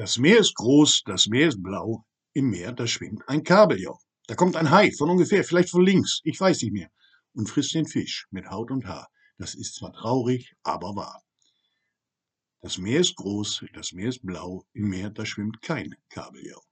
Das Meer ist groß, das Meer ist blau, im Meer, da schwimmt ein Kabeljau. Da kommt ein Hai von ungefähr, vielleicht von links, ich weiß nicht mehr, und frisst den Fisch mit Haut und Haar. Das ist zwar traurig, aber wahr. Das Meer ist groß, das Meer ist blau, im Meer, da schwimmt kein Kabeljau.